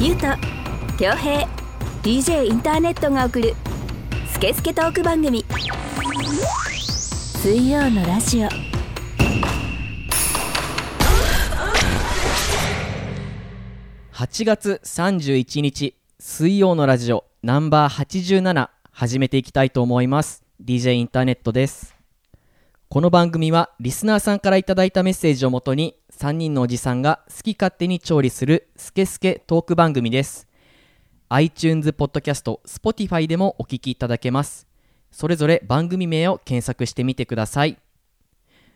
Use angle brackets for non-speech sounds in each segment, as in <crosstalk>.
ゆうと恭平 DJ インターネットが送るスケスケトーク番組。水曜のラジオ。8月31日水曜のラジオナンバー87始めていきたいと思います。DJ インターネットです。この番組はリスナーさんからいただいたメッセージをもとに3人のおじさんが好き勝手に調理するスケスケトーク番組です。iTunes ポッドキャスト Spotify でもお聞きいただけます。それぞれ番組名を検索してみてください。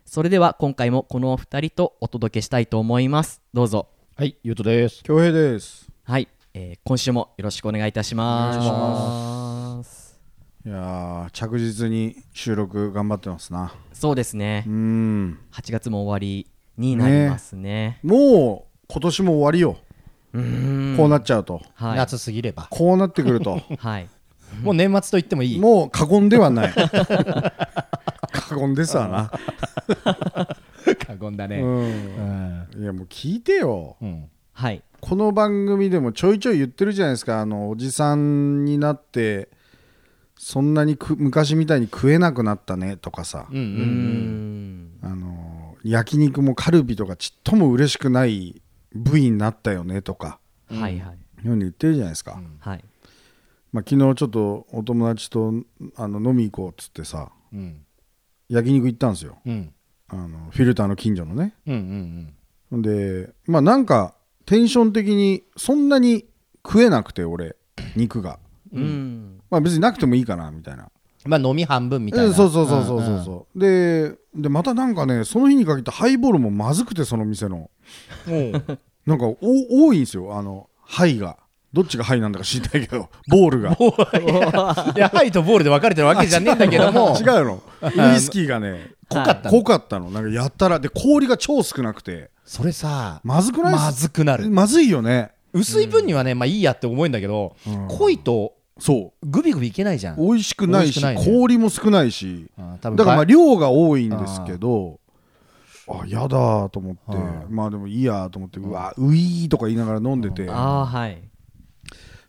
それでは今回もこのお二人とお届けしたいと思います。どうぞ。はい、ゆうとです。恭平です。はい、えー今週もよろしくお願いいたします。いやー着実に収録頑張ってますなそうですねう。ん8月も終わりになりますね。もう今年も終わりよ、う。こうなっちゃうとはい。夏過ぎれば。こうなってくると <laughs> はい。もう年末と言ってもいい。もう過言ではない過言ですわな、過言だね。ううん。ん、いやもう聞いてようん。はい。この番組でもちょいちょい言ってるじゃないですかあのおじさんになってそんなにく昔みたいに食えなくなったねとかさ、うん。あの焼肉もカルビとかちっとも嬉しくない部位になったよねとかはいはい。ように言ってるじゃないですか、はい。まあ、昨日ちょっとお友達とあの飲み行こうっつってさうん。うん。焼肉行ったんですようん。あのフィルターの近所のねうんうんほんでまあなんかテンション的にそんなに食えなくて俺肉がうーん。まあ別になくてもいいかなみたいな。まあ飲み半分みたいな。えそうそうそうそうそう。そうででまたなんかねその日に限ってハイボールもまずくてその店の。うん。なんかお多いんですよ。あのハイが。どっちがハイなんだか知りたいけど。ボールが。<laughs> いや、ハイとボールで分かれてるわけじゃねえんだけども。<laughs> 違うの。ウイスキーがね濃かったの。濃かったの。なんかやったらで氷が超少なくて。それさ、まずくないっす？まずくなる。まずいよね。薄い分にはね、まあいいやって思うんだけど、濃いとそグビグビいけないじゃん。う美味しくないしね。氷も少ないし。だからまあば量が多いんですけどあやだと思って。うまあでもいいやと思ってうわウィーとか言いながら飲んでて。ああ、はい。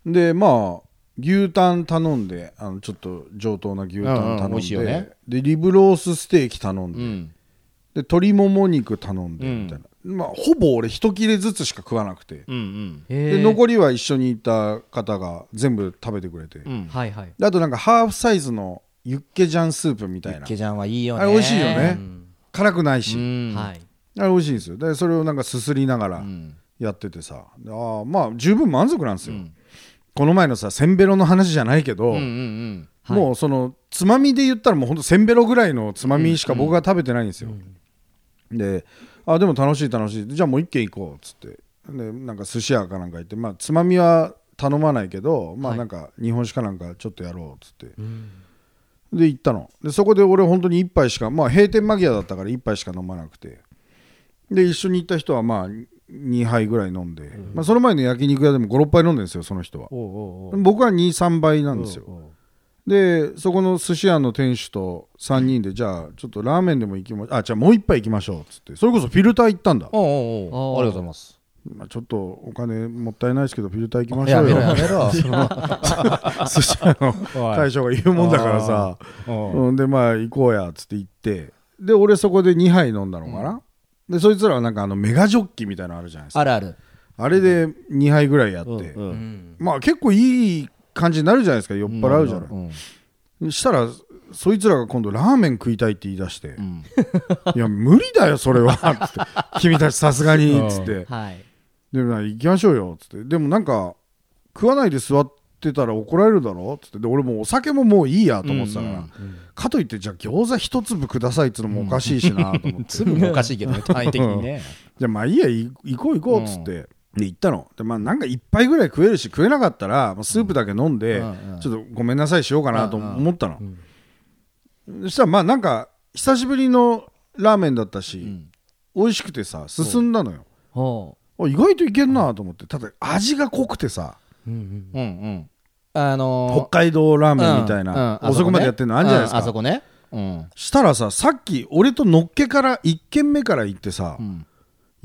でまあ牛タン頼んであのちょっと上等な牛タンうんうん美頼んね。ででリブロースステーキ頼んで。うん。で鶏もも肉頼んでうんみたいなまあほぼ俺一切れずつしか食わなくて。うんうん。でえー。残りは一緒にいた方が全部食べてくれて。うん。はいはい。であとなんかハーフサイズのユッケジャンスープみたいな。ユッケジャンはいいよね。あれ美味しいよね。うん。辛くないし、うん。はい。あれ美味しいんですよ。でそれをなんかすすりながらうん。やっててさ、でああまあ十分満足なんですよ、うん。この前のさせんべろの話じゃないけど、うんうんはい。もうそのつまみで言ったらもうほんとせんべろぐらいのつまみしか僕は食べてないんですよ、であでも楽しい楽しい。じゃあもう一軒行こうっつって。でなんか寿司屋かなんか行って。まあつまみは頼まないけどまあはい。なんか日本酒かなんかちょっとやろうっつって、うん。で行ったの。でそこで俺本当に1杯しかまあ閉店間際だったから1杯しか飲まなくて。で一緒に行った人はまあ2杯ぐらい飲んで、まあ、その前の焼肉屋でも56杯飲んでるんですよその人は。僕は23杯なんですよでそこの寿司屋の店主と3人でじゃあちょっとラーメンでも行きまあじゃあもう一杯行きましょうっつってそれこそフィルター行ったんだ、おうおうおうありがとうございます。まあ、ちょっとお金もったいないですけどフィルター行きましょうよ。やめろやめろ。<laughs> <laughs> 寿司屋の大将が言うもんだからさ。おううん、でまあ行こうやっつって行って。で俺そこで2杯飲んだのかな、でそいつらはなんかあのメガジョッキみたいなのあるじゃないですか。あるある。あれで2杯ぐらいやって、うんううんん。まあ結構いい感じになるじゃないですか。酔っ払うじゃない、うん。したらそいつらが今度ラーメン食いたいって言い出して、うん。<laughs> いや無理だよそれは。<laughs> つって。君たちさすがに。うん。つって。はい。でもな行きましょうよ。つって。でもなんか食わないで座ってたら怒られるだろ？つって。で俺もうお酒ももういいやと思ってたから、うんかといってじゃあ餃子一粒くださいっつうのもおかしいしなと思って、粒もおかしいけどね、単位的にね。じゃあまあいいやい行こう行こうっつって、で行ったの。でまあなんか一杯ぐらい食えるし食えなかったら、まあ、スープだけ飲んで、うん。うん。ちょっとごめんなさいしようかなと思ったの、そしたらまあなんか久しぶりのラーメンだったし、うん。美味しくてさ進んだのよ。意外といけんなと思って。ただ味が濃くてさ。う。うんうん。うんうん。あのー北海道ラーメンみたいな、うん。うん。遅くまでやってるのあるんじゃないですか、うん。あそこね。うん。したらささっき俺とのっけから1軒目から行ってさ、ん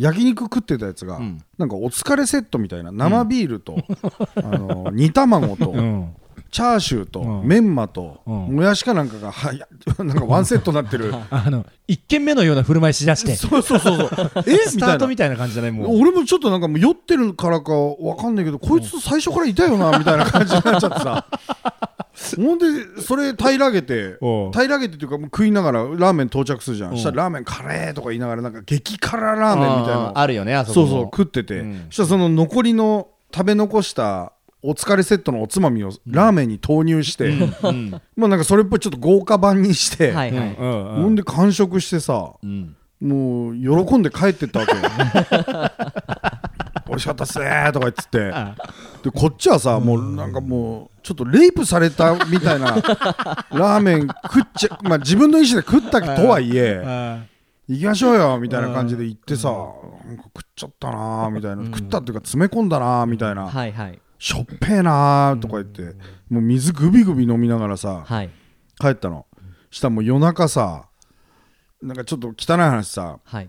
焼肉食ってたやつが、ん。なんかお疲れセットみたいな生ビールと、<laughs> あの煮卵と、うん。チャーシューと、うん。メンマと、うん。もやしかなんかがはや <laughs> なんかワンセットになってる。<laughs> あの一軒目のような振る舞いしだして。そうそうそうそう。え？スタートみたいな。感じだねもう。俺もちょっとなんかもう酔ってるからかわかんないけど、こいつ最初からいたよなみたいな感じになっちゃってさほんでそれ平らげて平らげてっていうかもう食いながらラーメン到着するじゃん。したらラーメンカレーとか言いながらなんか激辛ラーメンみたいな。あるよねあそこも。そうそう食ってて、うん。そしたらその残りの食べ残したお疲れセットのおつまみをラーメンに投入して、うん。<laughs> まあなんかそれっぽいちょっと豪華版にして、はいはい、うん。ほんで完食してさうん。もう喜んで帰ってったわけよ <laughs> 美味しかったっすねーとか言ってて。<laughs> でこっちはさもうなんかもうちょっとレイプされたみたいな <laughs> ラーメン食っちゃまあ自分の意思で食ったとはいえあ行きましょうよみたいな感じで行ってさなんか食っちゃったなーみたいな。食ったっていうか詰め込んだなーみたいな。はいはい。しょっぺーなーとか言って。もう水グビグビ飲みながらさはい。帰ったの。したらもう夜中さなんかちょっと汚い話さはい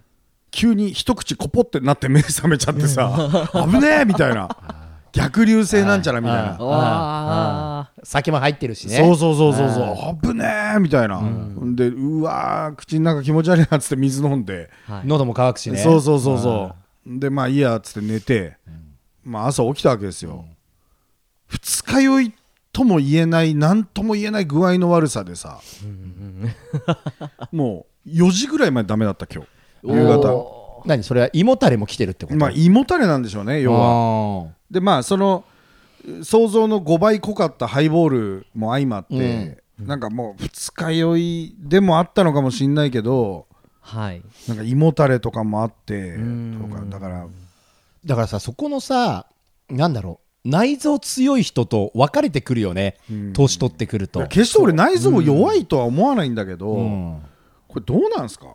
急に一口コポってなって目覚めちゃってさ <laughs> 危ねえ！みたいな。<laughs> 逆流性なんちゃらみたいな。あわあ酒も入ってるしね。そうそうそうそうそう。危ねえ！みたいな。でうわー口の中気持ち悪いなっつって水飲んで。はい。喉も乾くしね。そうそうそうそう。でまあいいやっつって寝て。まあ朝起きたわけですよ。二日酔いとも言えない何とも言えない具合の悪さでさ。もう4時ぐらいまでダメだった今日夕方。何それは胃もたれも来てるってこと？まあ胃もたれなんでしょうね要は。はでまあその想像の5倍濃かったハイボールも相まって、なんかもう二日酔いでもあったのかもしんないけどはい。なんか胃もたれとかもあってん。とかだから。だからさそこのさなんだろう内臓強い人と分かれてくるよね年取ってくると。決して俺内臓弱いとは思わないんだけど、うん。これどうなんすか？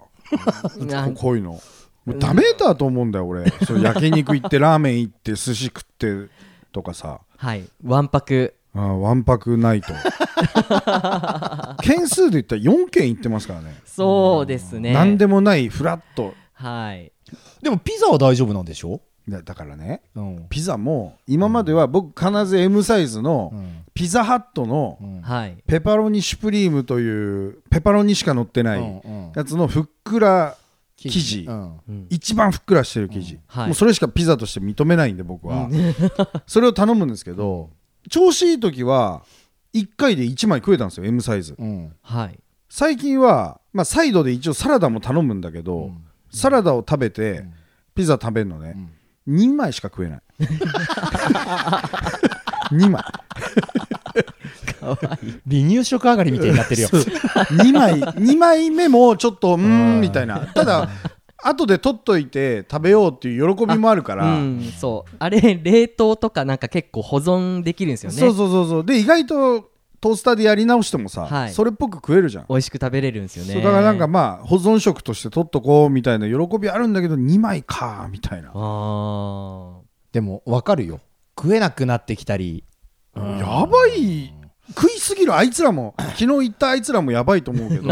こういうの。もうダメだと思うんだよ俺。<laughs> そう焼肉行ってラーメン行って寿司食ってとかさ。はい。わんぱく。わんぱくないと。<laughs> 件数で言ったら4件行ってますからね。そうですね。何でもないフラットはい。でもピザは大丈夫なんでしょ？だだからねうん。ピザも今までは僕必ず M サイズのん。ピザハットのペパロニシュプリームというペパロニしか乗ってないやつのふっくら生地。うん。一番ふっくらしてる生地。はい。もうそれしかピザとして認めないんで僕は。<laughs> それを頼むんですけど調子いい時は1回で1枚食えたんですよ M サイズ。うん。はい。最近はまあサイドで一応サラダも頼むんだけどサラダを食べてピザ食べるのね2枚しか食えない。<laughs> 2枚。離乳食上がりみたいになってるよ。2枚。2枚目もちょっとうーんみたいな。ただ後で取っといて食べようっていう喜びもあるかうら、んそう。あれ冷凍とかなんか結構保存できるんですよね。そうそうそうそう。で意外とトースターでやり直してもさ、はい。それっぽく食えるじゃん、美味しく食べれるんですよね。そうだからなんかまあ保存食として取っとこうみたいな喜びあるんだけど2枚かみたいな、あでも分かるよ。食えなくなってきたり。やばい。食いすぎるあいつらも昨日言ったあいつらもやばいと思うけど、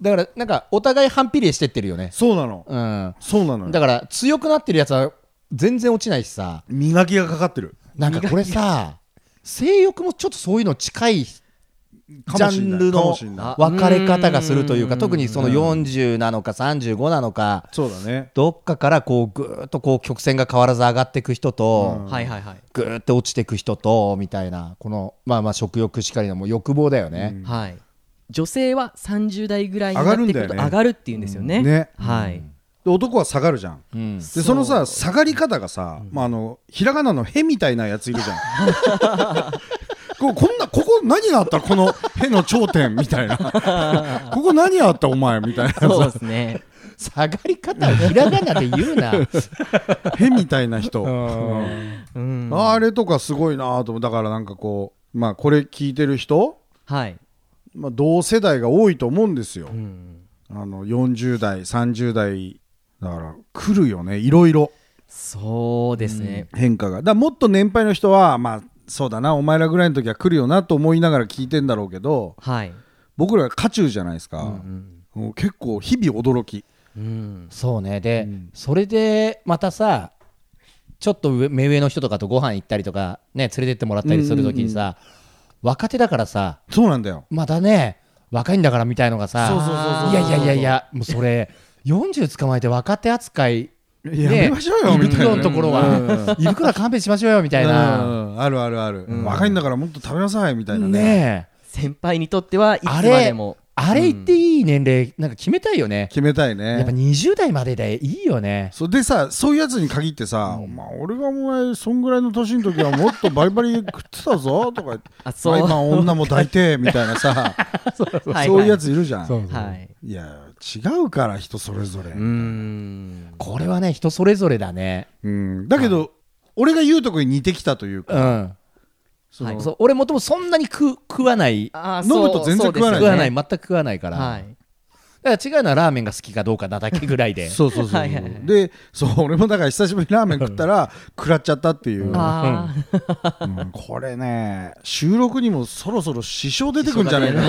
だからなんかお互い反比例してってるよね。そうなの。うん。そうなのよ。だから強くなってるやつは全然落ちないしさ。磨きがかかってる。なんかこれさ性欲もちょっとそういうの近いジャンルの分かれ方がするというかうん。特にその40なのか35なのかそうだね。どっかからこうぐーっとこう曲線が変わらず上がっていく人とあはいはいはい。ぐーっと落ちていく人とみたいなこのまあまあ食欲しかりのもう欲望だよね。はい。女性は30代ぐらいになってくると上がるんだよね。上がるっていうんですよね。ね。はいで男は下がるじゃん。うん。でそのさ下がり方がさ、まあ、あのひらがなの「へ」みたいなやついるじゃん。<laughs> ここんなここ何があった？この「へ」の頂点みたいな。<laughs> ここ何あった？お前みたいなそうでさすね。下がり方をひらがなで言うな「<laughs> へ」みたいな人。うん。あれとかすごいなと思う。だからなんかこうまあこれ聞いてる人、はい。まあ、同世代が多いと思うんですよ、うん。あの40代30代だから来るよねいろいろ。そうですね。変化が。だもっと年配の人はまあそうだなお前らぐらいの時は来るよなと思いながら聞いてんだろうけどはい。僕ら渦中じゃないですか、うんもう結構日々驚き。うん。そうね。で、それでまたさちょっと上目上の人とかとご飯行ったりとかね連れてってもらったりするときにさ、若手だからさそうなんだよ。またね若いんだからみたいのがさそうそうそうそう。いやいやいやいやもうそれ40捕まえて若手扱いやめましょうよみたいな。のところは胃袋は勘弁しましょうよみたいな、うんあるあるある、若いんだからもっと食べなさいみたいなね。先輩にとってはいつまあれでもあれ言っていい年齢なんか決めたいよね、決めたいやっぱね20代まででいいよね。それでさそういうやつに限ってさ、まあ、俺がお前そんぐらいの年の時はもっとバリバリ食ってたぞとか <laughs> あそう。まあ今女も抱いてみたいなさ。<laughs> そうはいいうやついるじゃん、はい。いや違うから人それぞれ、うーん。これはね人それぞれだね。うん。だけど、俺が言うとこに似てきたといううか、ん。そのそう俺もともとそんなに食食わない。飲むと全然食わない食わない。全く食わないから、はいだから違うのはラーメンが好きかどうかなだけぐらいで。そうそうそう。そうはいでそう俺もだから久しぶりにラーメン食ったら食らっちゃったっていう、あうん。これね収録にもそろそろ支障出てくんじゃないの？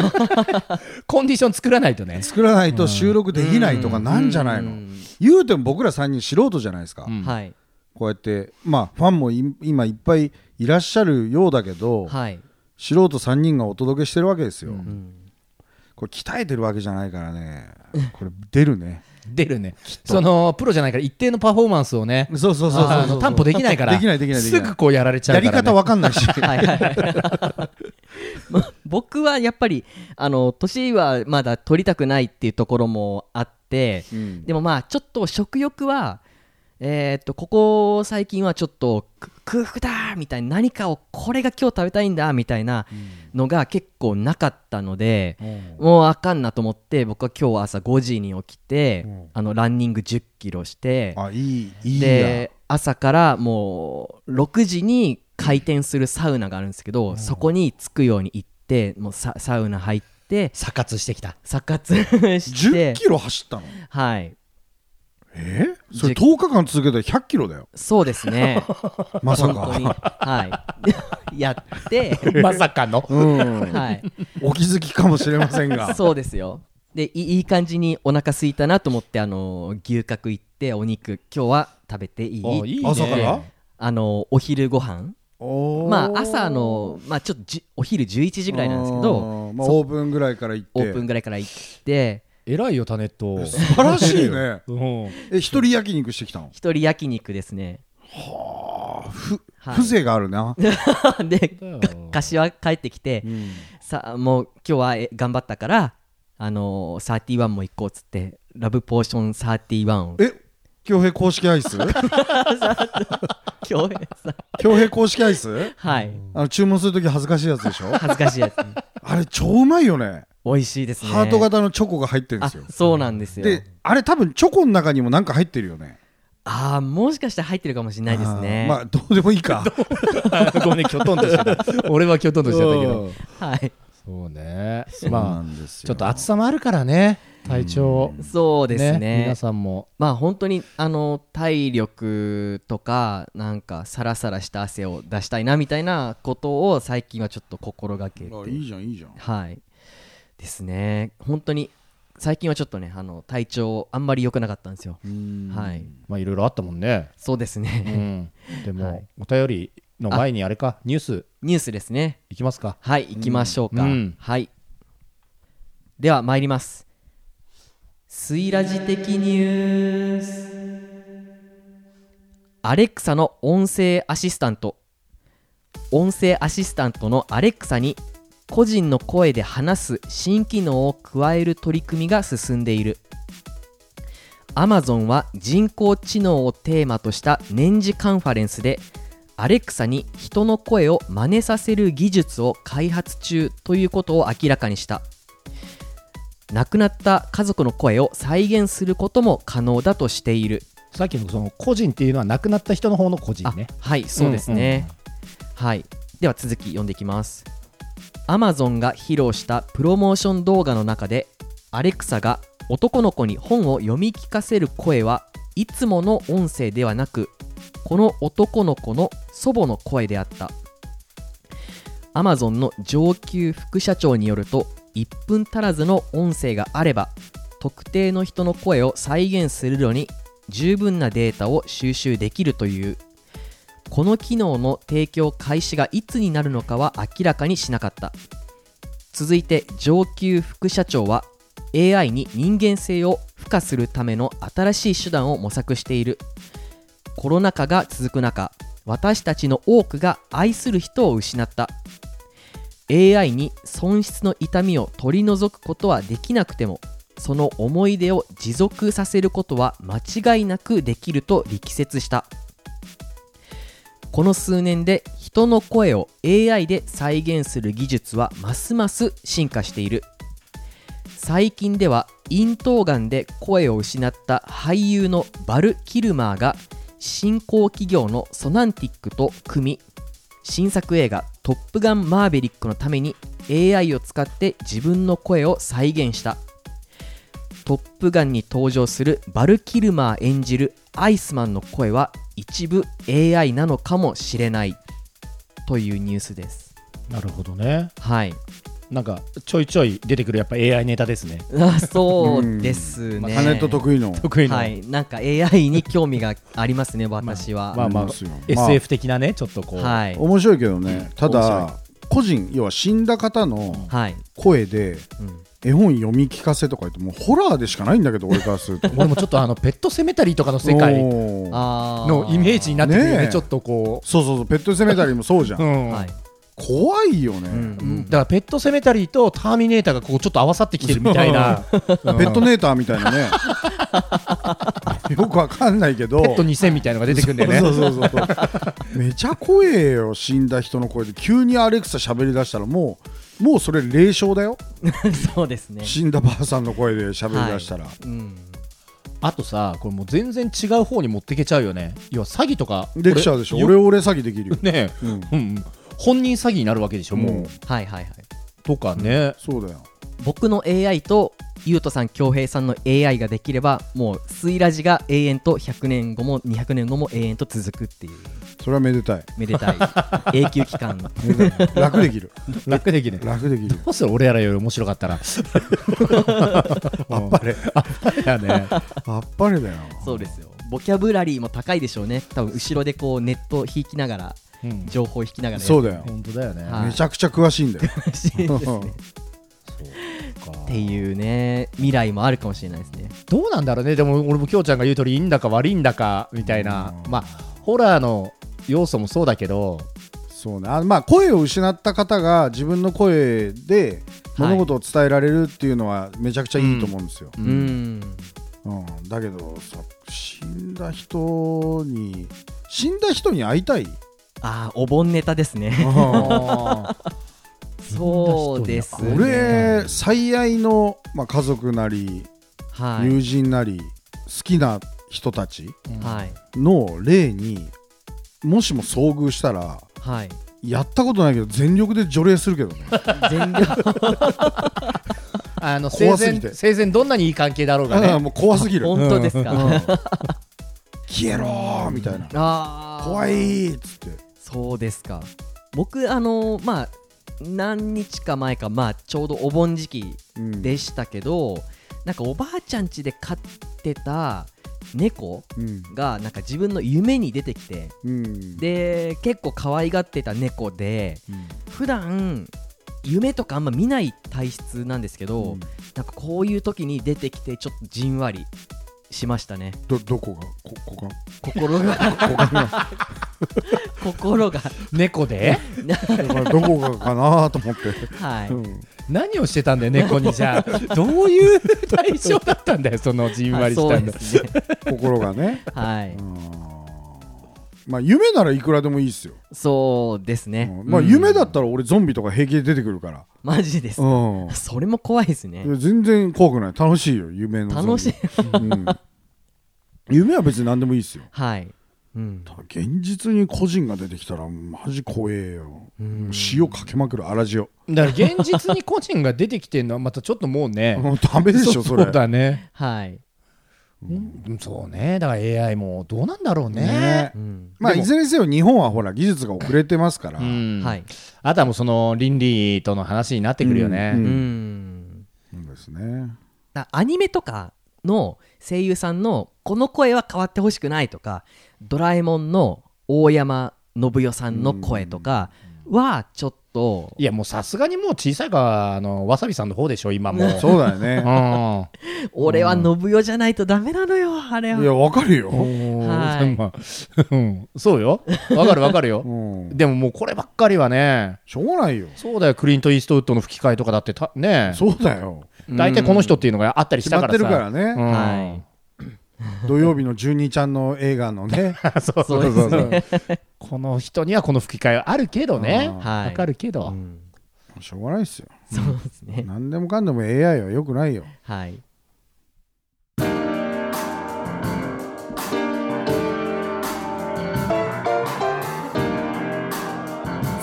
コンディション作らないとね。作らないと収録できないとかなんじゃないの？言うても僕ら3人素人じゃないですか、うんあはい。こうやってまあファンもい今いっぱいいらっしゃるようだけど、はい。素人3人がお届けしてるわけですよ、うんこれ鍛えてるわけじゃないからね。これ出るね。出るね。そのプロじゃないから一定のパフォーマンスをねそうそうそうそう担保できないからできないできないできない。すぐこうやられちゃうやりから、ね、方わかんないし。<laughs> はいはいはい。<laughs> ま僕はやっぱりあの年はまだ取りたくないっていうところもあってうん。でもまあちょっと食欲はえーっとここ最近はちょっとく空腹だみたいな何かをこれが今日食べたいんだみたいなのが結構なかったので、もうあかんなと思って僕は今日朝5時に起きて、うん。あのランニング1 0キロしてで朝からもう6時に開店するサウナがあるんですけど、そこに着くように行ってもうササウナ入って査活してきた。サ活 <laughs> して10キロ走ったの？はいえ？それ10日間続けたら100キロだよ。そうですね。<laughs> まさか。はい。<laughs> やって。<laughs> まさかの。うん。はい。お気づきかもしれませんが。そうですよ。でいいい感じにお腹空いたなと思ってあの牛角行ってお肉今日は食べていい？おいいね。朝から？あのお昼ご飯。まあ朝のまあちょっとじお昼11時ぐらいなんですけあどー。まあオープンぐらいから行って。オープンぐらいから行って偉いよタネット素晴らしいね。うん。え一人焼肉してきたの？一人焼肉ですね。あふはい。風情があるな。<laughs> で柏帰ってきて、さあもう今日はえ頑張ったからあのー、31も行こうっつってラブポーション31を。え恭平公式アイス？<laughs> 今日さ恭平公式アイス？はい。あの注文するとき恥ずかしいやつでしょ？恥ずかしいやつあれ超うまいよね美味しいですね。ハート型のチョコが入ってるんであすよ。そうなんですよ。であれ多分チョコの中にもなんか入ってるよね。ああもしかしたら入ってるかもしれないですね。まあどうでもいいか。<laughs> ごめんきょとんとしてた <laughs> 俺はきょとんとしちゃったけど。う。んはい。そうね。そうなまあんですよ。ちょっと暑さもあるからね体調そうですね皆さんも。まあ本当にあの体力とかなんかサラサラした汗を出したいなみたいなことを最近はちょっと心がけて。あいいじゃんいいじゃん。はいですね。本当に最近はちょっとねあの体調あんまり良くなかったんですよ。はい。まあいろいろあったもんね。そうですうね、ん。でも、はい。お便りの前にあれか？ニュース。ニュースですね。いきますか。はい行きましょうか、うん。はい。では参ります。スイラジ的ニュース。アレクサの音声アシスタント。音声アシスタントのアレクサに個人の声で話す新機能を加える取り組みが進んでいる。Amazon は人工知能をテーマとした年次カンファレンスでアレクサに人の声を真似させる技術を開発中ということを明らかにした。亡くなった家族の声を再現することも可能だとしている。さっきのその個人っていうのは亡くなった人の方の個人あねはいそうですね、はい。では続き読んでいきます Amazon が披露したプロモーション動画の中でアレクサが男の子に本を読み聞かせる声はいつもの音声ではなくこの男の子の祖母の声であった。Amazon の上級副社長によると1分足らずの音声があれば特定の人の声を再現するのに十分なデータを収集できるという。この機能の提供開始がいつになるのかは明らかにしなかった。続いて上級副社長は AI に人間性を付加するための新しい手段を模索している。コロナ禍が続く中私たちの多くが愛する人を失った。AI に損失の痛みを取り除くことはできなくてもその思い出を持続させることは間違いなくできると力説した。この数年で人の声を AI で再現する技術はますます進化している。最近では咽頭がんで声を失った俳優のバル・キルマーが新興企業のソナンティックと組み新作映画「トップガンマーヴェリック」のために AI を使って自分の声を再現した。トップガンに登場するバル・キルマー演じるアイスマンの声は一部 AI なのかもしれないというニュースです。なるほどね。はい。なんかちょいちょい出てくるやっぱ AI ネタですね。あそうですね、タネット得意の。得意の、はい。なんか AI に興味がありますね <laughs> 私は、まあまあですよ SF 的なねちょっとこう、はい。面白いけどね。ただ個人要は死んだ方のはい、声でうん絵本読み聞かせとか言ってもうホラーでしかないんだけど俺からすると。<laughs> 俺もちょっとあのペットセメタリーとかの世界のイメージになってくるよねねえ。ちょっとこそうそうそうペットセメタリーもそうじゃん、う、うん。はい、怖いよね、うん。だからペットセメタリーとターミネーターがこうちょっと合わさってきてるみたいな。ペットネーターみたいなね。よくわかんないけど。ペット2000みたいのが出てくるんだよね。そうそうそうそう。めちゃ怖えよ死んだ人の声で。急にアレクサ喋り出したらもうもうそれ霊障だよ。<laughs> そうですね。死んだばあさんの声で喋り出したら、うん。あとさこれもう全然違う方に持ってけちゃうよね。要は詐欺とかできちゃうでしょ。これオレオレ詐欺できるよ、ねうん、うんうん。本人詐欺になるわけでしょもう、うん。はいはいはい。とかね、そうだよ。僕の AI とゆうとさん恭平さんの AI ができればもうスイラジが永遠と100年後も200年後も永遠と続くっていうそれはめでたい。めでたい。<laughs> 永久期間。楽できる。楽できね楽できる。どうする俺らより面白かったら。<laughs> あっぱれ。いやね。あっぱれだよ。そうですよ。ボキャブラリーも高いでしょうね。多分後ろでこうネットを引きながらうん。情報を引きながらそうだよ。本当だよね、はい。めちゃくちゃ詳しいんだよ。しいですねっていうね未来もあるかもしれないですね。どうなんだろうね。でも俺もきょうちゃんが言う通りいいんだか悪いんだかみたいな、まあホラーの要素もそうだけどそうね。あまあ声を失った方が自分の声で物事を伝えられるっていうのはめちゃくちゃいいと思うんですよ、ううん。んうん。だけどさ死んだ人に死んだ人に会いたい？ああお盆ネタですね。あ <laughs> そうですね。俺最愛の、まあ、家族なりはい。友人なり好きな人たちはい。の霊にもしも遭遇したらはい。やったことないけど全力で除霊するけどね。全力。<laughs> あの生怖すぎて。前生前どんなにいい関係だろうがね。もう怖すぎる、<laughs> 本当ですか、うん。消えろーみたいな。ああ怖いっつって。そうですか。僕あのまあ何日か前かまあちょうどお盆時期うん。でしたけど、なんかおばあちゃん家で飼ってた猫うん。がなんか自分の夢に出てきてうん。で結構可愛がってた猫でうん。普段夢とかあんま見ない体質なんですけど、うん。なんかこういう時に出てきてちょっとじんわりしましたね。どどこが？こここ心が。<laughs> 心が。猫で？<laughs> がどこがかなと思って、はい、うん何をしてたんだよ猫にじゃあ。<laughs> どういう対象だったんだよそのじんわりしたんだ。ね。心がね。はい。うん。まあ夢ならいくらでもいいっすよ、そうですね、うん。まあうん。夢だったら俺ゾンビとか平気で出てくるから。マジです。か、うん。それも怖いですね。全然怖くない。楽しいよ夢のゾンビ。楽しい。うん。夢は別に何でもいいっすよ。はい、うん。ただ現実に個人が出てきたらマジ怖えよ。うん。塩かけまくる粗塩だから現実に個人が出てきてるのはまたちょっともうね <laughs> もうダメでしょそれ。そうだね。はい。うん。そうね。だから AI もどうなんだろうね。ね。うん。まあいずれにせよ日本はほら技術が遅れてますから、うん。はい。あとはもうその倫理との話になってくるよね、うん。うん。そうですね。だアニメとかの声優さんのこの声は変わってほしくないとかドラえもんの大山信代さんの声とかはちょっといやもうさすがにもう小さいかあのわさびさんの方でしょ今も。うそうだよね。うん。俺は信代じゃないとダメなのよあれいやはわかるよ、はい。<laughs> そうよ。わかるわかるよ。うん、でももうこればっかりはねしょうがないよ。そうだよ。クリント・イーストウッドの吹き替えとかだってたね。そうだよ。大体この人っていうのがあったりし決まってたからさるからね、うん。はい <laughs> 土曜日の12ちゃんの映画のね。そ <laughs> うそうですねこの人にはこの吹き替えあるけどね。わかるけど、うん。しょうがないですよ。そうですね。何でもかんでも AI はよくないよ。はい。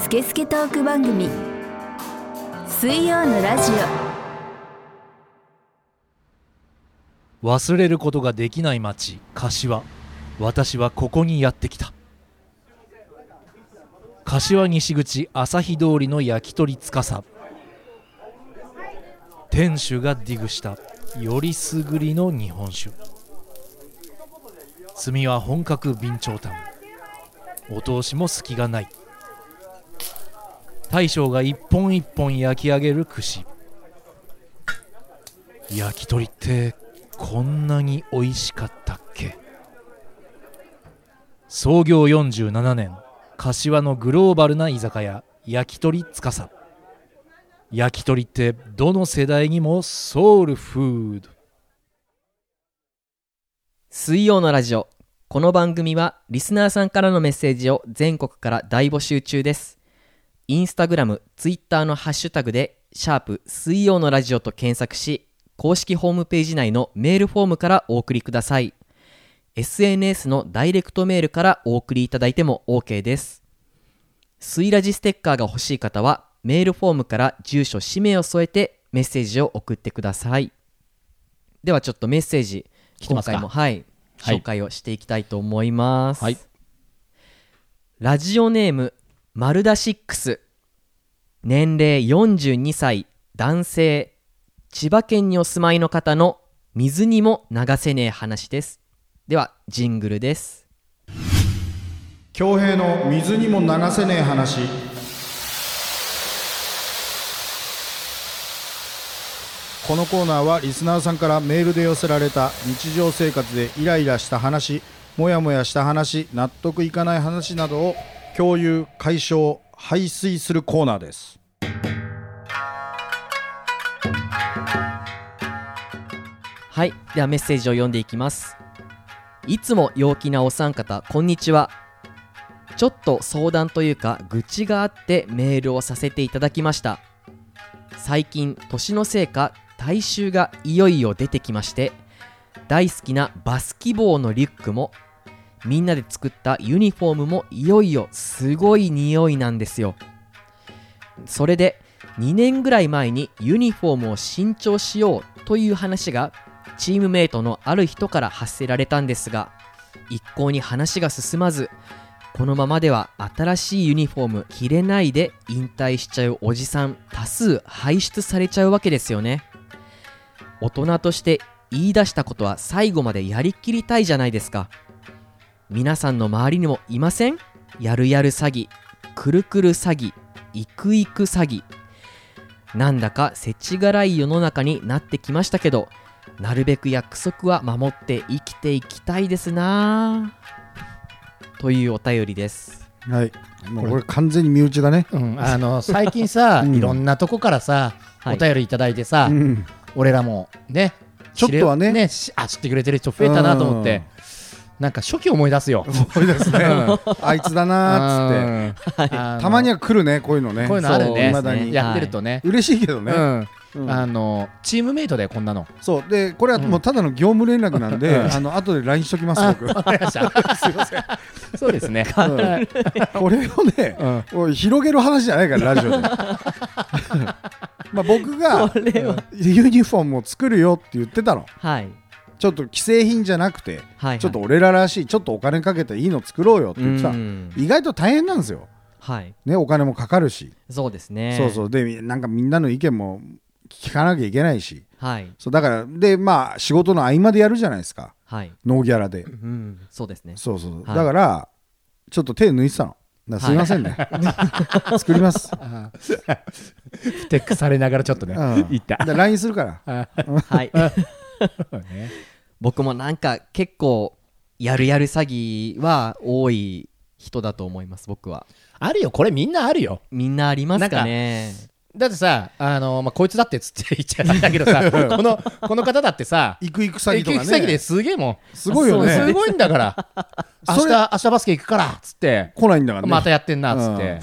スケスケトーク番組。水曜のラジ忘れることができない町柏。私はここにやってきた。柏西口朝日通りの焼き鳥つかさ店主がディグした。よりすぐりの日本酒。炭は本格備長炭。お通しも隙がない。大将が一本一本焼き上げる串。焼き鳥ってこんなに美味しかったっけ？創業47年柏のグローバルな居酒屋焼き鳥つかさ焼き鳥ってどの世代にもソウルフード。水曜のラジオ。この番組はリスナーさんからのメッセージを全国から大募集中です。インスタグラムツイッターのハッシュタグで「シャープ水曜のラジオ」と検索し公式ホームページ内のメールフォームからお送りください。SNS のダイレクトメールからお送りいただいても OK です。水ラジステッカーが欲しい方はメールフォームから住所氏名を添えてメッセージを送ってください。ではちょっとメッセージ今回もはいはい。紹介をしていきたいと思います、はい。ラジオネームマルダシックス。年齢42歳男性千葉県にお住まいの方の水にも流せねえ話です。ではジングルです。恭平の水にも流せねえ話。このコーナーはリスナーさんからメールで寄せられた日常生活でイライラした話モヤモヤした話納得いかない話などを共有解消排水するコーナーです。はいではメッセージを読んでいきます。いつも陽気なお三方こんにちは。ちょっと相談というか愚痴があってメールをさせていただきました。最近年のせいか体臭がいよいよ出てきまして大好きなバスキボーのリュックもみんなで作ったユニフォームもいよいよすごい匂いなんですよ。それで2年ぐらい前にユニフォームを新調しようという話がチームメイトのある人から発せられたんですが一向に話が進まずこのままでは新しいユニフォーム着れないで引退しちゃうおじさん多数輩出されちゃうわけですよね。大人として言い出したことは最後までやりきりたいじゃないですか。皆さんの周りにもいません？やるやる詐欺くるくる詐欺いくいく詐欺。なんだか世知辛い世の中になってきましたけどなるべく約束は守って生きていきたいですな。ぁというお便りです。はい。もうこれ。完全に身内だね。うん、あの最近さ、<laughs> うん。いろんなとこからさ、はい。お便りいただいてさ、うん。俺らもねちょっとはね。知れしあ知ってくれてる人増えたなと思って。なんか初期思い出すよ。思い出すね。<laughs> あいつだなーっつって。たまには来るねこういうのね。こういうのあるね。やってるとね、嬉しいけどね、うん。うんあのチームメイトでこんなの。そう。でこれはもうただの業務連絡なんで、あの後で LINE しときます僕。わかりました。すいませんそうですね、はい。これをね、おい広げる話じゃないからラジオで。<laughs> まあ僕がユニフォームを作るよって言ってたの。はい。ちょっと既製品じゃなくて、はいはい。ちょっと俺ららしいちょっとお金かけていいの作ろうよって言ってた。うん。意外と大変なんですよ、はい。ね、お金もかかるし、そうですね。そうそう。でなんかみんなの意見も聞かなきゃいけないし。はい。そうだからでまあ仕事の合間でやるじゃないですか。はい。ノーギャラで。うんそうですね。そうそう、はい。だからちょっと手抜いてたの。すいませんね、<laughs> 作ります、<laughs> ふてくされながらちょっとねうん。言った。で LINE するから。<laughs> はい。僕もなんか結構やるやる詐欺は多い人だと思います僕は。あるよ。これみんなあるよ。みんなありますかねだってさあのまあこいつだってつって <laughs> 言っちゃうんだけどさこのこの方だってさ行く行く詐欺とか行く先でねすげえもんすごいよね。すごいんだから。明 <laughs> それ日明日バスケ行くからっつって。来ないんだからね。またやってんなっつって。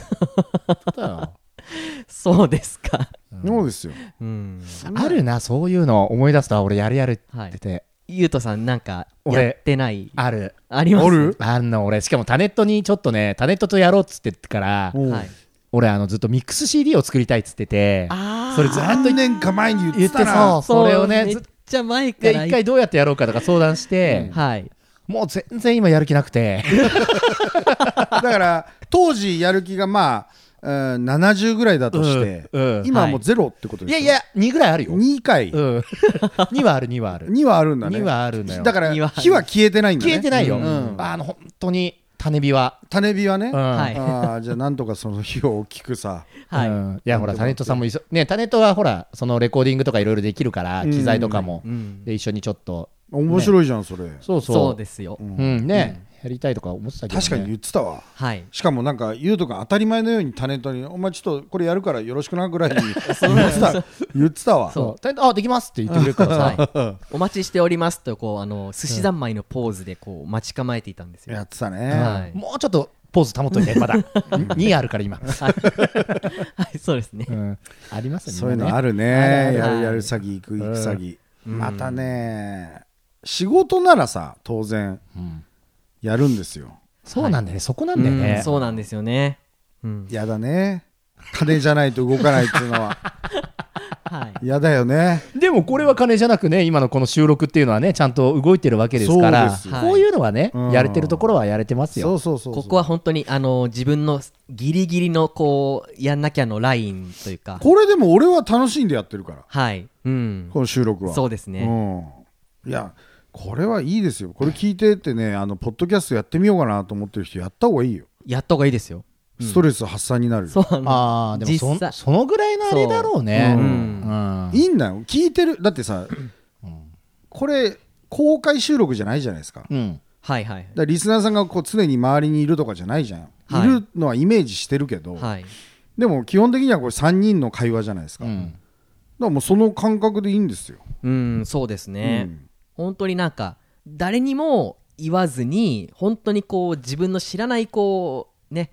そうですか。そうですよ。うん。あるなそういうの思い出すと俺やるやるって言っててゆうとさんなんか俺やってない？ある。あります？ある？あんの俺。しかもタネットにちょっとねタネットとやろうっつってってからはい俺あのずっとミックス CD を作りたいっつっててあそれずっと何年か前に言っててたな。それをねめっずっちゃ前かでら一回どうやってやろうかとか相談して、はい。もう全然今やる気なくて。だから当時やる気がまあ、うん、70ぐらいだとして、うんうん。今はもうゼロってことですよい。やいや2ぐらいあるよ、2回、うん、2はある2はある。2はあるんだね。2はあるんだよ。だから火は消えてないんだね。消えてないよ、うん。あの本当に種火は、種火はね、うん。はい。あーじゃあなんとかその火を大きくさ。はい。うん。いやほらタネットさんもいそねタネットはほらそのレコーディングとかいろいろできるからうん。機材とかも、うん。で一緒にちょっと。面白いじゃんそれ、そうそう。そうですよ。うん。ね、やりたいとか思ってたけど、ね、確かに言ってたわ。はい。しかもなんか言うとか当たり前のようにタネットに「お前ちょっとこれやるからよろしくな」ぐらいに <laughs> 言ってた。言ってたわ。そう。あできますって言ってくれるからさ、は <laughs> いお待ちしておりますとこうあの寿司三昧のポーズでこう待ち構えていたんですよ。やってたね、はい。もうちょっとポーズ保っといてまだ。<laughs> 2あるから今、はい。そうですね。うん。ありますね。そういうのあるるね。あるやるはい。やる詐欺行く行く詐欺、うん。またね。仕事ならさ当然やるんですよ。そうなんだよね、そこなんだようねん。そうなんですよね。うん。やだね。金じゃないと動かないっていうのは。<laughs> はい。やだよね。でもこれは金じゃなくね今のこの収録っていうのはねちゃんと動いてるわけですからそうですよ。こういうのはね、うん。やれてるところはやれてますよ。そうそうそうそう。ここは本当にあの自分のギリギリのこうやんなきゃのラインというか。これでも俺は楽しんでやってるから。はい。うん。この収録は。そうですね。うん、いやこれはいいですよ。これ聞いてってねあのポッドキャストやってみようかなと思ってる人やった方がいいよ。やった方がいいですよ。ストレス発散になるよ、そうあのああでもそそのぐらいのあれだろうね。そう。うん。うん。いいんだよ。聞いてる。だってさ、これ公開収録じゃないじゃないですか。だかうん。はいはいらリスナーさんがこう常に周りにいるとかじゃないじゃん、はい。い、るのはイメージしてるけど、はい。でも基本的にはこれ3人の会話じゃないですか,、だかうんらもうその感覚でいいんですよ、うんそうですね、うん本当になんか誰にも言わずに本当にこう自分の知らないこうね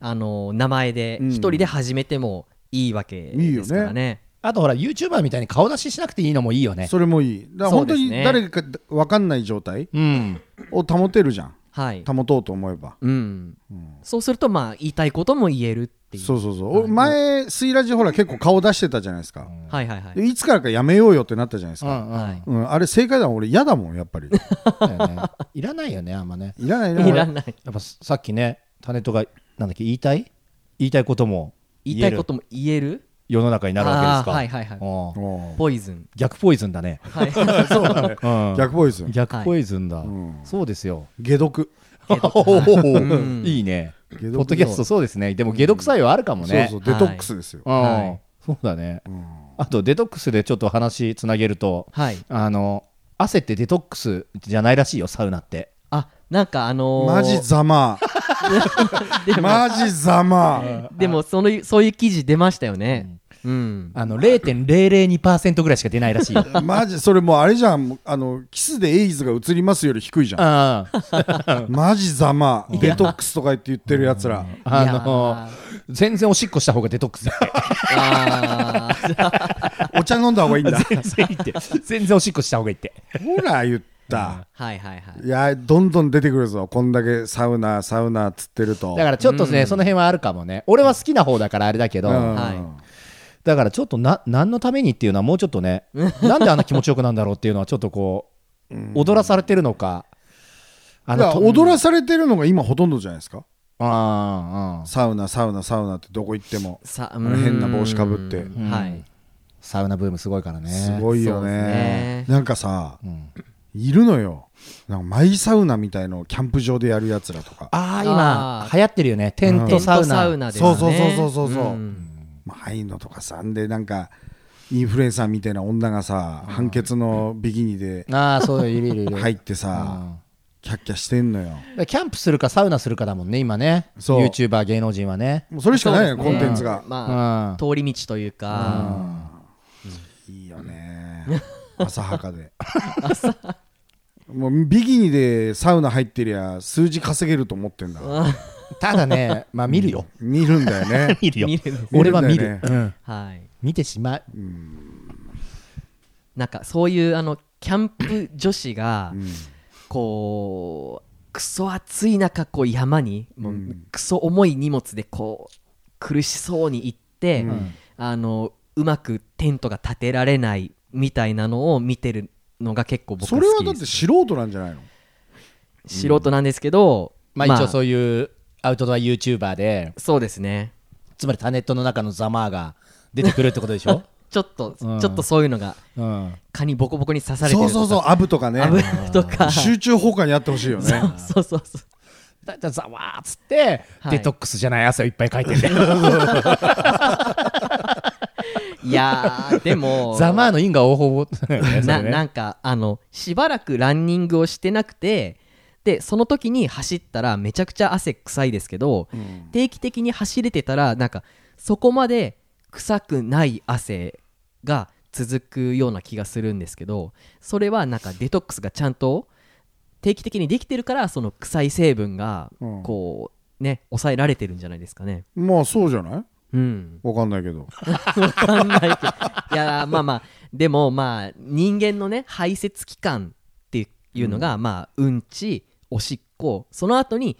あの名前でうん。一人で始めてもいいわけいいよね。ですからね。あとほら YouTuber みたいに顔出ししなくていいのもいいよね。それもいい。だから本当に誰か分かんない状態うん。を保てるじゃん。はい、保とうと思えば、うん。そうするとまあ言いたいことも言えるっていう。そうそうそう、俺前スイラジほら結構顔出してたじゃないですか、はいはいはい。でいつからかやめようよってなったじゃないですか、うんうん。はい。うん。あれ正解だもん俺嫌だもんやっぱり。<laughs> ね。いらないよねあんまね。いらないいらない。いらない。やっぱさっきねタネットがなんだっけ言いたい？言いたいことも言いたいことも言える？世の中になるわけですか。ポイズン。逆ポイズンだね、<laughs> 逆ボイス逆ポイズンだ、ん。そうですよ。解毒。うん。いいね。ポッドキャストそうですね。でも解毒作用あるかもね、そうそう。デトックスですよ、そうだね、ん。あとデトックスでちょっと話つなげるとはい。あの汗ってデトックスじゃないらしいよサウナって。あなんかあのーマジざまマジざまでもそのそういう記事出ましたよね。うん。あの0.002%ぐらいしか出ないらしいよ。<laughs> マジそれもうあれじゃん。あのキスでエイズが移りますより低いじゃん。あ <laughs> マジざまデトックスとか言って言ってるやつら。あのー。全然おしっこした方がデトックスだって。あー。<laughs> お茶飲んだ方がいいんだ。全然いいって。全然おしっこした方がいいって。ほら言ったはいはいはい。いやどんどん出てくるぞ。こんだけサウナサウナっつってると。だからちょっとね、その辺はあるかもね。俺は好きな方だからあれだけど、うん。はい。だからちょっとな何のためにっていうのはもうちょっとね <laughs> なんであんな気持ちよくなんだろうっていうのはちょっとこ踊らされてるのか。あいやと踊らされてるのが今ほとんどじゃないですか。ああサウナサウナサウナってどこ行っても。さあの変な帽子かぶって。うん。はいサウナブームすごいからね。すごいよね。ね。なんかさうんいるのよ。なんかマイサウナみたいのをキャンプ場でやるやつらとか。ああ今流行ってるよね。テントサウナナですね。そうそうそうそうそうそう。ん。まあいうのとかさんでなんかインフルエンサーみたいな女がさ判決のビキニでああそういるいるいる。入ってさキャッキャしてんのよ。うんキャンプするかサウナするかだもんね今ね。そう。YouTuber 芸能人はね。もうそれしかないよね。コンテンツが。うん。まあ通り道というか。いいよね。<laughs> 浅はかでもうビキニでサウナ入ってりゃ数字稼げると思ってんだ。ただねまあ見るよ。見るんだよね。<laughs> 見るよ。見るんです俺は見見る。んだよるうん。はい。見てしまう。なんかそういうあのキャンプ女子がうん。こうクソ暑い中こう山にもううん。クソ重い荷物でこう苦しそうに行って、うん。あのうまくテントが立てられないみたいなのを見てるのが結構僕そ好れはだって素人なんじゃないの？素人なんですけど、まあ一応そういうアウトドア YouTuber でそうですね。つまりタネットの中のザマーが出てくるってことでしょ？<laughs> ちょっと、うん。ちょっとそういうのがうん。蚊にボコボコに刺されてるとか。そうそうそうアブ。とかねアブとか。集中砲火にあってほしいよね。<laughs> そうそうそう。だだザワーっつって、はい。デトックスじゃない汗をいっぱいかいてんだよ <laughs> いやーでもザマーの因果応報ななんかかあのしばらくランニングをしてなくてでその時に走ったらめちゃくちゃ汗臭いですけど、定期的に走れてたらなんかそこまで臭くない汗が続くような気がするんですけどそれはなんかデトックスがちゃんと定期的にできてるからその臭い成分がうん。こうね抑えられてるんじゃないですかね。まあそうじゃない？うん。わかんないけど。わかんないけど。いやまあまあ。でもまあ人間のね排泄器官っていうのが、まあうんちおしっこその後に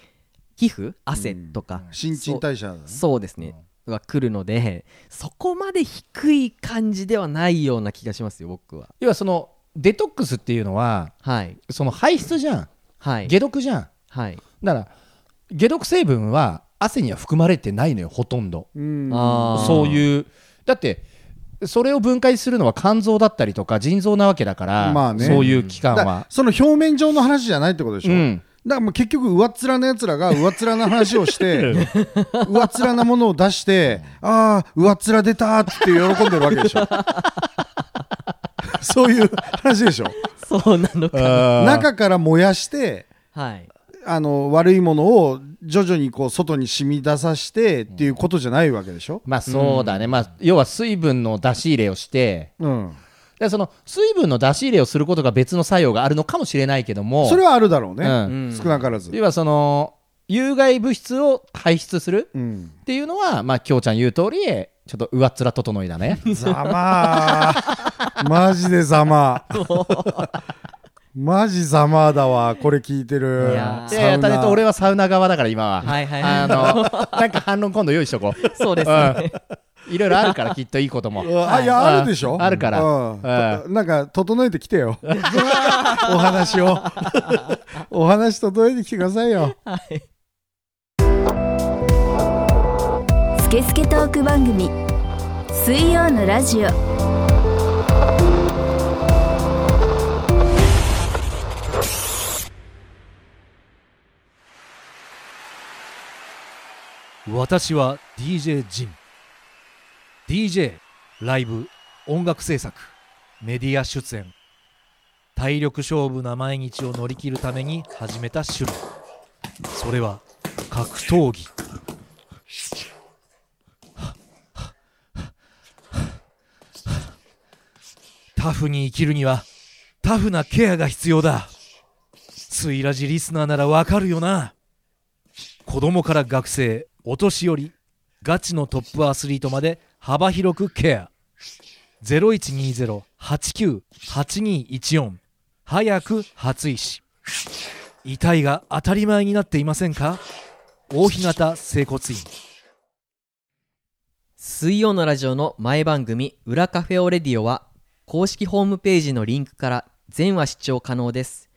皮膚汗とか、新陳代謝だね。そうそうですね、が来るのでそこまで低い感じではないような気がしますよ僕は。要はそのデトックスっていうのははい。その排出じゃん。はい。解毒じゃん。はい。だから解毒成分は汗には含まれてないのよほとんど。うん。そういう。だってそれを分解するのは肝臓だったりとか腎臓なわけだから、まあね。そういう器官だは、その表面上の話じゃないってことでしょ、うん。だからもう結局上っ面のやつらが上っ面の話をして <laughs> 上っ面なものを出してああ上っ面出たーって喜んでるわけでしょ。<laughs> そういう話でしょ。そうなのか中から燃やしてはいあの悪いものを徐々にこう外に染み出させてっていうことじゃないわけでしょ、まあそうだね、まあ要は水分の出し入れをして。うん、でその水分の出し入れをすることが別の作用があるのかもしれないけども。それはあるだろうね、うん。少なからず、要はその有害物質を排出するうん、っていうのはまあきょうちゃん言う通りちょっと上っ面整いだね。ざまーマジでざま <laughs> <laughs> マジざまだわこれ聞いてる。いやーいやいやタネット俺はサウナ側だから今は。はいはいはい。あの <laughs> なんか反論今度用意しとこう。そうですね。いろいろあるからきっといいことも。<laughs> あいやあるでしょ？あるから。うん。うなんか整えてきてよ。<laughs> お話を。お話整えてきてくださいよ。スケスケトーク番組。水曜のラジオ私は DJ ジン。DJ ライブ音楽制作メディア出演。体力勝負な毎日を乗り切るために始めた趣味。それは格闘技。タフに生きるにはタフなケアが必要だ。スイラジリスナーならわかるよな。子供から学生お年寄りガチのトップアスリートまで幅広くケア。0120-89-8214早く初医師。遺体が当たり前になっていませんか？大日型整骨院。水曜のラジオの前番組「裏カフェオレディオ」は公式ホームページのリンクから全話視聴可能です。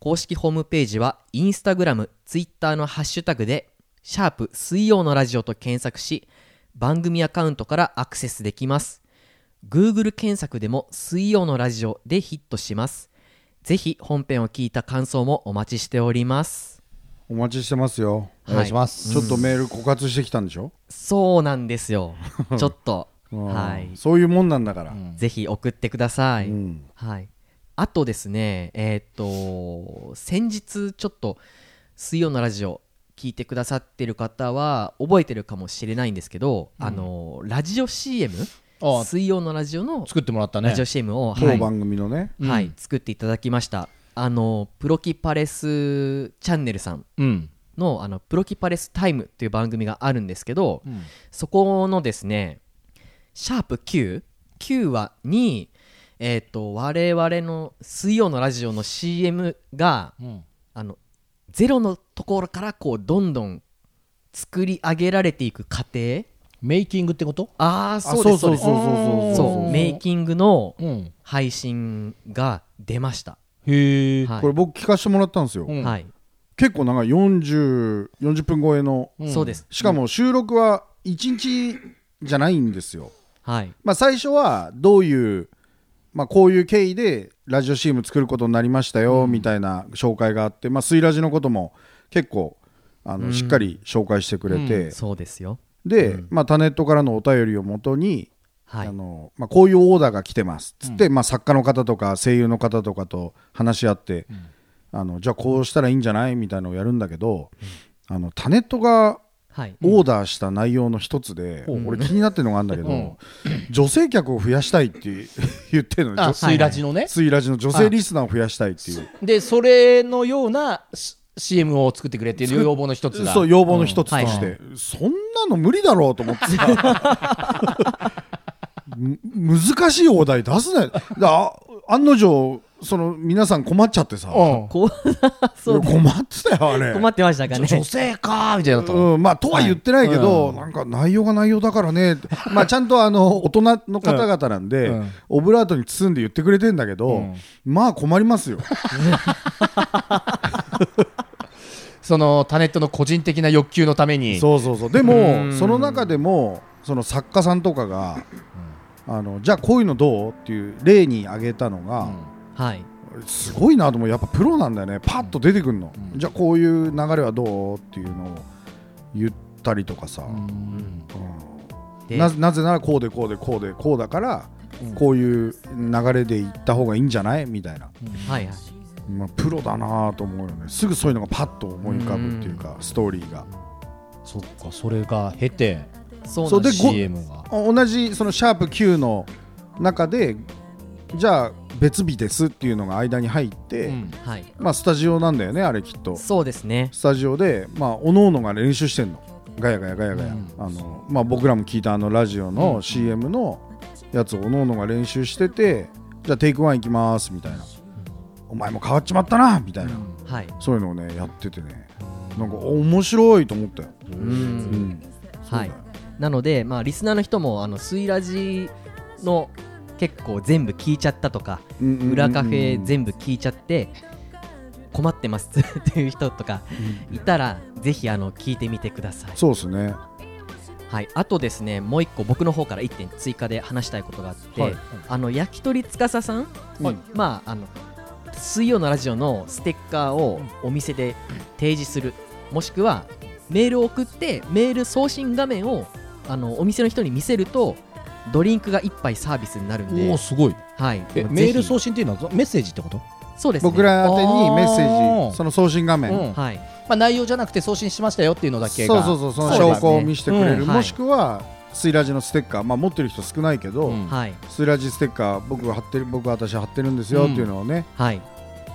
公式ホームページはインスタグラム、ツイッターのハッシュタグでシャープ水曜のラジオと検索し番組アカウントからアクセスできます。Google 検索でも水曜のラジオでヒットします。ぜひ本編を聞いた感想もお待ちしております。お待ちしてますよ。お願いします、ちょっとメール枯渇してきたんでしょ、そうなんですよ。<laughs> ちょっと。<laughs> うん。はい。そういうもんなんだから、ぜひ送ってください、うん。はい、あとですねえーっと先日ちょっと水曜のラジオ聞いてくださってる方は覚えてるかもしれないんですけど、あのラジオ CM あ水曜のラジオの作ってもらったね。ラジオ CM を、当はい。番組のね、はい、作っていただきました。あのプロキパレスチャンネルさんうん。のあのプロキパレスタイムっていう番組があるんですけど、ん。そこのですねシャープ Q Q はにえっ、と我々の水曜のラジオの CM がうん。あのゼロのところからこうどんどん作り上げられていく過程？メイキングってこと？あああそうですそうです。そうそうそう。そうメイキングのうん。配信が出ました、へえはい。これ僕聞かせてもらったんですよ、うん。はい、結構長い40 40分超えの。うん。そうです。しかも収録は1日じゃないんですよ、はい。まあ、最初はどういう、まあ、こういう経緯でラジオ CM 作ることになりましたよみたいな紹介があって、まあ、スイラジのことも結構あの、うん。しっかり紹介してくれて、そうですよ。で、まあ、タネットからのお便りをもとに、はい。あのまあ、こういうオーダーが来てます。っつって、まあ、作家の方とか声優の方とかと話し合って、あのじゃあこうしたらいいんじゃない？みたいなのをやるんだけど、あのタネットがはい。オーダーした内容の一つで、俺気になってるのがあるんだけど、うん。女性客を増やしたいって言ってるのスイラジのね。スイラジの女性リスナーを増やしたいっていう。でそれのような CM を作ってくれっていう要望の一つがそう要望の一つとうん。して、そんなの無理だろうと思って <laughs> 難しいお題出すなよ。案の定その皆さん困っちゃってさ、うん。こう <laughs> そう困ってたよあれ。困ってましたかね。女性かーみたいなと。うん、まあとは言ってないけど、はいなんか内容が内容だからね。<laughs> まあちゃんとあの大人の方々なんで、うん。オブラートに包んで言ってくれてんだけど、うん。まあ困りますよ。<laughs> そのタネットの個人的な欲求のために。そうそうそう。でうもん。その中でもその作家さんとかが、あのじゃあこういうのどうっていう例に挙げたのが、はい。すごいなと思う。やっぱプロなんだよね。パッと出てくるの、うん。じゃあこういう流れはどうっていうのを言ったりとかさ、うん。うん。でななぜならこうでこうでこうでこうだから、うん。こういう流れでいった方がいいんじゃない？みたいな、はいはい。まあ、プロだなと思うよね。すぐそういうのがパッと思い浮かぶっていうか、ストーリーが。そっかそれが経てそうそうでなんですご CM が同じそのシャープ Q の中でじゃあ別日ですっていうのが間に入って、うん。はい。まあスタジオなんだよねあれきっと。そうですね。スタジオでまあおのおのが練習してんの。ガヤガヤガヤガヤ、うん。あのまあ、僕らも聞いたあのラジオの CM のやつをおのおのが練習しててじゃあテイクワンいきますみたいな、お前も変わっちまったなみたいな、はい。そういうのをねやっててね。なんか面白いと思ったよ、ううん。んはい。なのでまあリスナーの人もあのスイラジの結構全部聞いちゃったとか裏カフェ全部聞いちゃって困ってますっていう人とかいたらぜひあの聞いてみてください。そうですね。はい、あとですねもう一個僕の方から1点追加で話したいことがあって、はい。あの焼き鳥つかささん、はい。まああの水曜のラジオのステッカーをお店で提示する。もしくはメールを送ってメール送信画面をあのお店の人に見せるとドリンクが1杯サービスになるんおで。お、すごい。はい、えメール送信っていうのはメッセージってこと？そうですね。僕ら宛てにメッセあー。ージその送信画面、うん。はい。まあ内容じゃなくて送信しましたよっていうのだけが。そうそうそうその証拠を見せてくれる、うんはい。もしくはスイラジのステッカー、まあ、持ってる人少ないけど、うん。はい。スイラジステッカー僕が貼ってる僕は私貼ってるんですよっていうのをね、はい。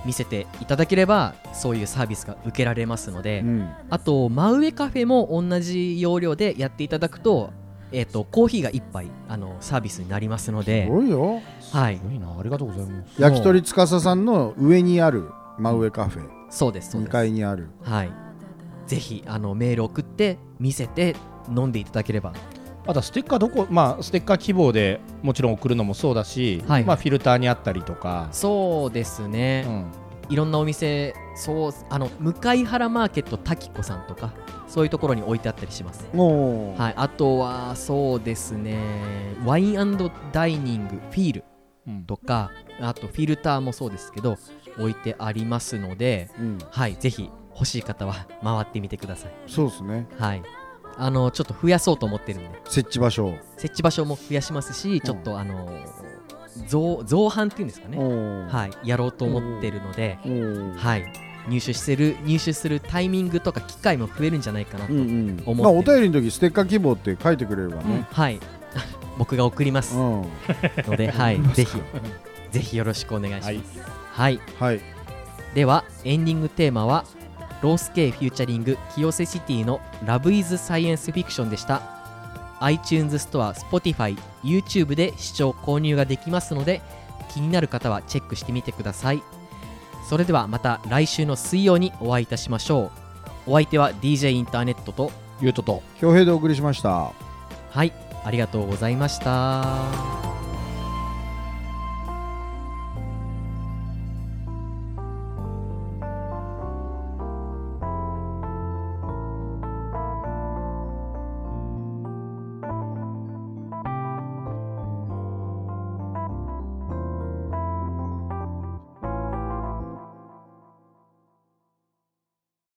見せていただければそういうサービスが受けられますので、うん。あと真上カフェも同じ要領でやっていただくと,、えー、とコーヒーが1杯あのサービスになりますのすで、ごいよ。はい。す、ごいな。ありがとうございます。焼き鳥つかささんの上にある真上カフェ。2そうですそうです、階にある。はい、ぜひあのメール送って見せて飲んでいただければ。あとはステッカーどこまあステッカー希望でもちろん送るのもそうだし、はい。まあフィルターにあったりとか、そうですね、うん。いろんなお店そうあの向原マーケット滝子さんとかそういうところに置いてあったりします。はい、あとはそうですね。ワインダイニングフィールうん。とかあとフィルターもそうですけど置いてありますので、うん。はい、ぜひ欲しい方は回ってみてください。そうですね。はい、あのちょっと増やそうと思ってるんで。設置場所設置場所も増やしますしちょっとあの造造反っていうんですかね、はい、やろうと思ってるので、はい、入手する入手するタイミングとか機会も増えるんじゃないかなと、うんうん。思って。まあお便りの時ステッカー希望って書いてくれればね。はい。僕が送ります。うん。ので、はい、<laughs> ぜひぜひよろしくお願いします。はい、はい。ではエンディングテーマはロースケフューチャリング清瀬シティのラブイズサイエンスフィクションでした。iTunes ストア、Spotify、YouTube で視聴購入ができますので気になる方はチェックしてみてください。それではまた来週の水曜にお会いいたしましょう。お相手は DJ インターネットとゆうとと恭平でお送りしましたはい、ありがとうございました。